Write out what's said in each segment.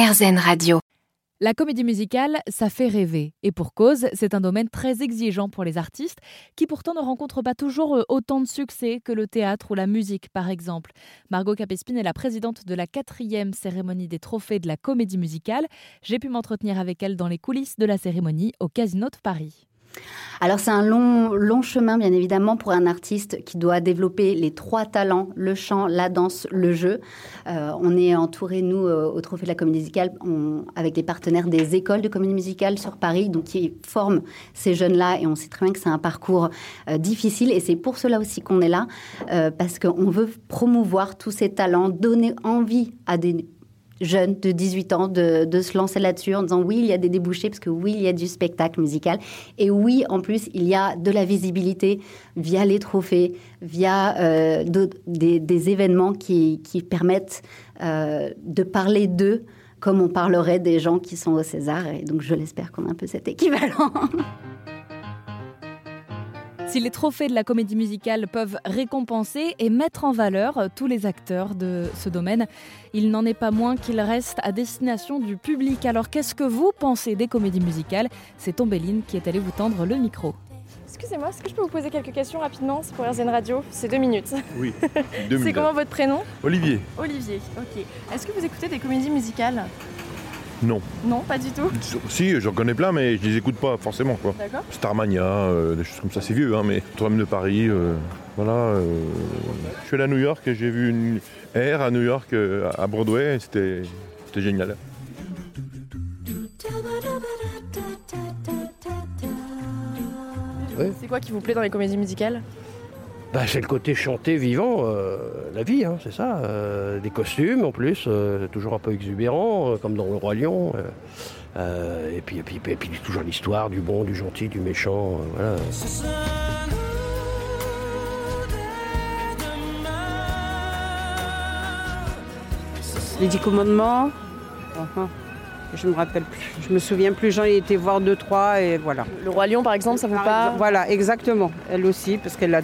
Radio. La comédie musicale, ça fait rêver. Et pour cause, c'est un domaine très exigeant pour les artistes, qui pourtant ne rencontrent pas toujours euh, autant de succès que le théâtre ou la musique, par exemple. Margot Capespine est la présidente de la quatrième cérémonie des trophées de la comédie musicale. J'ai pu m'entretenir avec elle dans les coulisses de la cérémonie au Casino de Paris. Alors c'est un long, chemin, bien évidemment, pour un artiste qui doit développer les trois talents, le chant, la danse, le jeu. Euh, on est entouré, nous, euh, au Trophée de la Comédie Musicale, avec des partenaires des écoles de comédie musicale sur Paris, donc qui forment ces jeunes-là. Et on sait très bien que c'est un parcours euh, difficile. Et c'est pour cela aussi qu'on est là, parce qu'on veut promouvoir tous ces talents, donner envie à des jeunes de 18 ans de, de se lancer là-dessus en disant oui, il y a des débouchés parce que oui, il y a du spectacle musical et oui, en plus, il y a de la visibilité via les trophées, via euh, des, événements qui, qui permettent euh, de parler d'eux comme on parlerait des gens qui sont au César. Et donc, je l'espère qu'on a un peu cet équivalent. Si les trophées de la comédie musicale peuvent récompenser et mettre en valeur tous les acteurs de ce domaine, il n'en est pas moins qu'ils restent à destination du public. Alors qu'est-ce que vous pensez des comédies musicales? C'est Tombéline qui est allée vous tendre le micro. Excusez-moi, est-ce que je peux vous poser quelques questions rapidement? C'est pour RZN Radio, c'est deux minutes. Oui, deux minutes. c'est comment votre prénom? Olivier. Olivier, ok. Est-ce que vous écoutez des comédies musicales? Non. Non, pas du tout Si, j'en connais plein, mais je les écoute pas forcément. Quoi. D'accord. Starmania, euh, des choses comme ça, c'est vieux, hein, mais Notre-Dame de Paris, euh, voilà. Euh, je suis allé à New York et j'ai vu une air à New York, à Broadway, c'était génial. C'est quoi qui vous plaît dans les comédies musicales? Bah, c'est le côté chanté vivant, euh, la vie, hein, c'est ça. Euh, des costumes en plus, euh, toujours un peu exubérants, comme dans Le Roi Lion. et, puis, et, puis, et puis toujours l'histoire du bon, du gentil, du méchant. voilà. Les Dix Commandements. Uh-huh. Je me rappelle plus. Je me souviens plus. J'en ai été voir deux, trois et voilà. Le Roi Lion, par exemple, ça vous parle Voilà, exactement. Elle aussi, parce qu'elle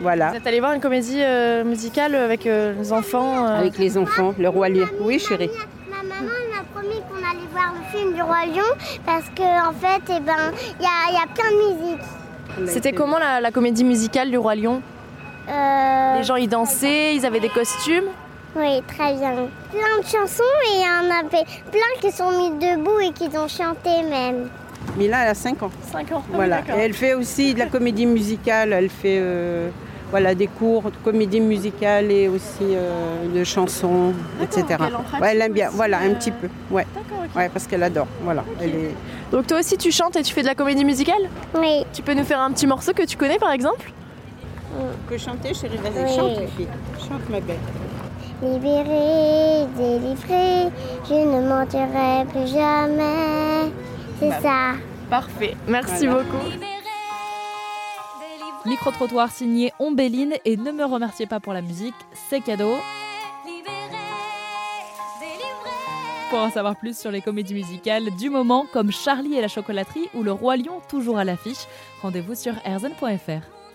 Voilà. Vous êtes allé voir une comédie euh, musicale avec euh, les enfants euh Avec les enfants, le Roi Lion. Oui, chérie. Ma maman m'a promis qu'on allait voir le film du Roi Lion parce qu'en en fait, eh ben, il y a, y a, plein de musique. C'était comment la, comédie musicale du Roi Lion? Les gens y dansaient, ils avaient des costumes? Oui, très bien. Plein de chansons et il y en avait plein qui sont mis debout et qui ont chanté même. Mila, elle a 5 ans. 5 ans. Ah voilà. et elle fait aussi de la comédie musicale. Elle fait euh, voilà, des cours de comédie musicale et aussi euh, de chansons, etc. Elle, ouais, elle aime bien. Voilà, un petit peu. Ouais. Ouais, parce qu'elle adore. Voilà. Elle est... Donc toi aussi, tu chantes et tu fais de la comédie musicale? Oui. Tu peux nous faire un petit morceau que tu connais, par exemple? Que chanter, chérie Vas-y, chante, fille. Chante, ma belle. Libérée, délivrée, je ne mentirai plus jamais. C'est bah, ça. Parfait. Merci beaucoup. Micro-trottoir signé Ombéline et ne me remerciez pas pour la musique, c'est cadeau. Pour en savoir plus sur les comédies musicales du moment comme Charlie et la chocolaterie ou Le Roi Lion toujours à l'affiche, rendez-vous sur erzen.fr.